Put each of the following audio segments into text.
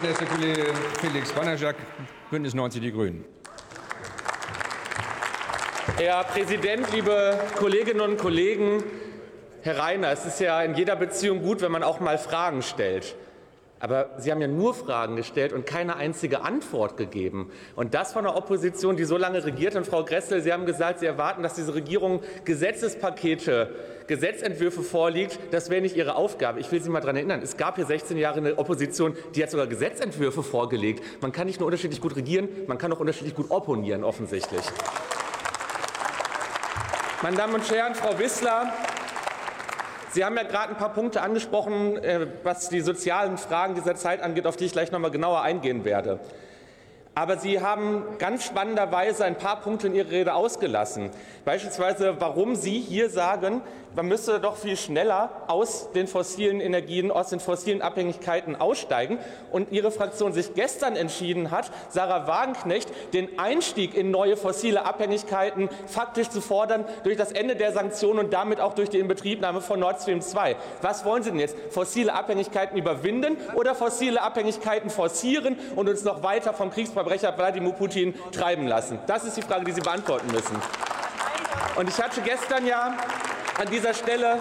Der Kollege Felix Banajak, Bündnis 90 Die Grünen. Herr Präsident, liebe Kolleginnen und Kollegen! Herr Reiner, es ist ja in jeder Beziehung gut, wenn man auch mal Fragen stellt. Aber Sie haben ja nur Fragen gestellt und keine einzige Antwort gegeben. Und das von der Opposition, die so lange regiert. Und Frau Gressel, Sie haben gesagt, Sie erwarten, dass diese Regierung Gesetzespakete, Gesetzentwürfe vorlegt. Das wäre nicht Ihre Aufgabe. Ich will Sie mal daran erinnern, es gab hier 16 Jahre eine Opposition, die hat sogar Gesetzentwürfe vorgelegt. Man kann nicht nur unterschiedlich gut regieren, man kann auch unterschiedlich gut opponieren, offensichtlich. Meine Damen und Herren, Frau Wissler, Sie haben ja gerade ein paar Punkte angesprochen, äh, was die sozialen Fragen dieser Zeit angeht, auf die ich gleich noch mal genauer eingehen werde. Aber Sie haben ganz spannenderweise ein paar Punkte in Ihrer Rede ausgelassen. Beispielsweise, warum Sie hier sagen, man müsse doch viel schneller aus den fossilen Energien, aus den fossilen Abhängigkeiten aussteigen. Und Ihre Fraktion sich gestern entschieden hat, Sarah Wagenknecht den Einstieg in neue fossile Abhängigkeiten faktisch zu fordern durch das Ende der Sanktionen und damit auch durch die Inbetriebnahme von Nord Stream 2. Was wollen Sie denn jetzt? Fossile Abhängigkeiten überwinden oder fossile Abhängigkeiten forcieren und uns noch weiter vom Kriegsverbrecher Wladimir Putin treiben lassen? Das ist die Frage, die Sie beantworten müssen. Und ich hatte gestern ja an dieser Stelle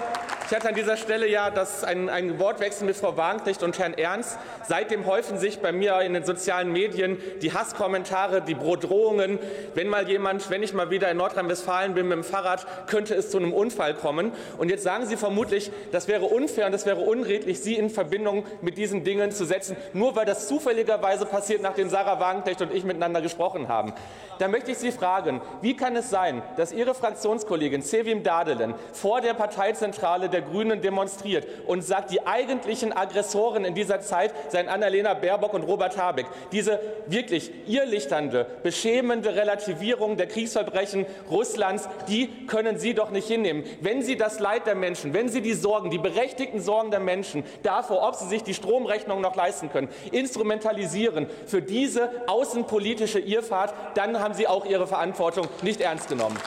ich hatte an dieser Stelle ja das, ein, ein Wortwechsel mit Frau Wagenknecht und Herrn Ernst. Seitdem häufen sich bei mir in den sozialen Medien die Hasskommentare, die Drohungen. Wenn mal jemand, wenn ich mal wieder in Nordrhein-Westfalen bin mit dem Fahrrad, könnte es zu einem Unfall kommen. Und jetzt sagen Sie vermutlich, das wäre unfair und das wäre unredlich, Sie in Verbindung mit diesen Dingen zu setzen, nur weil das zufälligerweise passiert, nachdem Sarah Wagenknecht und ich miteinander gesprochen haben. Da möchte ich Sie fragen, wie kann es sein, dass Ihre Fraktionskollegin Sevim Dadelen vor der Parteizentrale der der Grünen demonstriert und sagt, die eigentlichen Aggressoren in dieser Zeit seien Annalena Baerbock und Robert Habeck. Diese wirklich irrlichternde, beschämende Relativierung der Kriegsverbrechen Russlands, die können Sie doch nicht hinnehmen. Wenn Sie das Leid der Menschen, wenn Sie die Sorgen, die berechtigten Sorgen der Menschen davor, ob sie sich die Stromrechnung noch leisten können, instrumentalisieren für diese außenpolitische Irrfahrt, dann haben Sie auch Ihre Verantwortung nicht ernst genommen.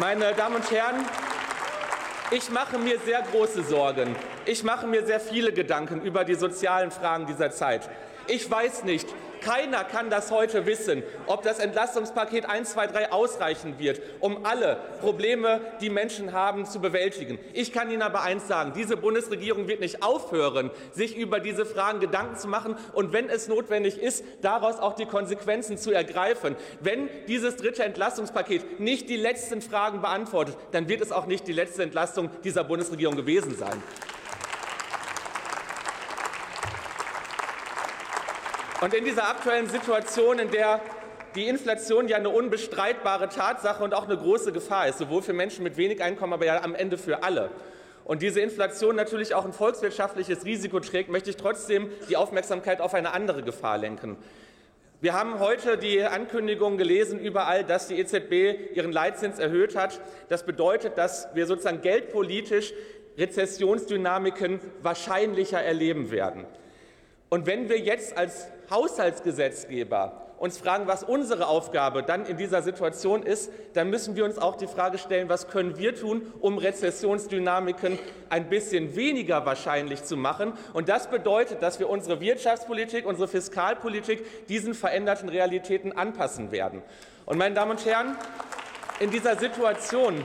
Meine Damen und Herren, ich mache mir sehr große Sorgen. Ich mache mir sehr viele Gedanken über die sozialen Fragen dieser Zeit. Ich weiß nicht, keiner kann das heute wissen, ob das Entlastungspaket 1, 2, 3 ausreichen wird, um alle Probleme, die Menschen haben, zu bewältigen. Ich kann Ihnen aber eins sagen, diese Bundesregierung wird nicht aufhören, sich über diese Fragen Gedanken zu machen und wenn es notwendig ist, daraus auch die Konsequenzen zu ergreifen. Wenn dieses dritte Entlastungspaket nicht die letzten Fragen beantwortet, dann wird es auch nicht die letzte Entlastung dieser Bundesregierung gewesen sein. Und in dieser aktuellen Situation, in der die Inflation ja eine unbestreitbare Tatsache und auch eine große Gefahr ist, sowohl für Menschen mit wenig Einkommen, aber ja am Ende für alle. Und diese Inflation natürlich auch ein volkswirtschaftliches Risiko trägt, möchte ich trotzdem die Aufmerksamkeit auf eine andere Gefahr lenken. Wir haben heute die Ankündigung gelesen überall, dass die EZB ihren Leitzins erhöht hat. Das bedeutet, dass wir sozusagen geldpolitisch Rezessionsdynamiken wahrscheinlicher erleben werden. Und wenn wir jetzt als Haushaltsgesetzgeber uns fragen, was unsere Aufgabe dann in dieser Situation ist, dann müssen wir uns auch die Frage stellen, was können wir tun, um Rezessionsdynamiken ein bisschen weniger wahrscheinlich zu machen. Und das bedeutet, dass wir unsere Wirtschaftspolitik, unsere Fiskalpolitik diesen veränderten Realitäten anpassen werden. Und meine Damen und Herren, in dieser Situation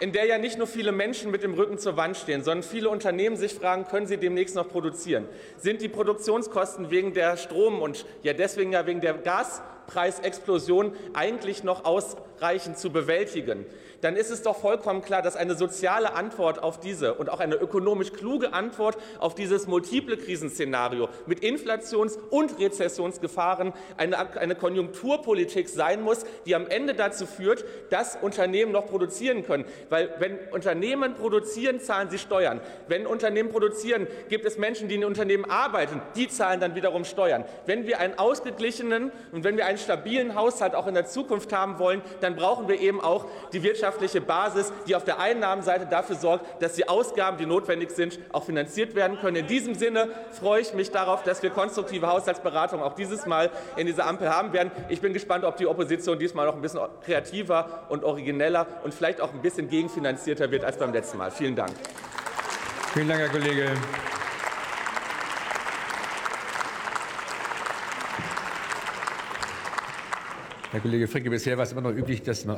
in der ja nicht nur viele Menschen mit dem Rücken zur Wand stehen, sondern viele Unternehmen sich fragen, können sie demnächst noch produzieren? Sind die Produktionskosten wegen der Strom und ja deswegen ja wegen der Gaspreisexplosion eigentlich noch ausreichend zu bewältigen? Dann ist es doch vollkommen klar, dass eine soziale Antwort auf diese und auch eine ökonomisch kluge Antwort auf dieses multiple Krisenszenario mit Inflations- und Rezessionsgefahren eine, eine Konjunkturpolitik sein muss, die am Ende dazu führt, dass Unternehmen noch produzieren können. Weil wenn Unternehmen produzieren, zahlen sie Steuern. Wenn Unternehmen produzieren, gibt es Menschen, die in Unternehmen arbeiten, die zahlen dann wiederum Steuern. Wenn wir einen ausgeglichenen und wenn wir einen stabilen Haushalt auch in der Zukunft haben wollen, dann brauchen wir eben auch die wirtschaftliche Basis, die auf der Einnahmenseite dafür sorgt, dass die Ausgaben, die notwendig sind, auch finanziert werden können. In diesem Sinne freue ich mich darauf, dass wir konstruktive Haushaltsberatungen auch dieses Mal in dieser Ampel haben werden. Ich bin gespannt, ob die Opposition diesmal noch ein bisschen kreativer und origineller und vielleicht auch ein bisschen gegenfinanzierter wird als beim letzten Mal. Vielen Dank. Vielen Dank, Herr Kollege. Herr Kollege Fricke, bisher war es immer noch üblich, dass man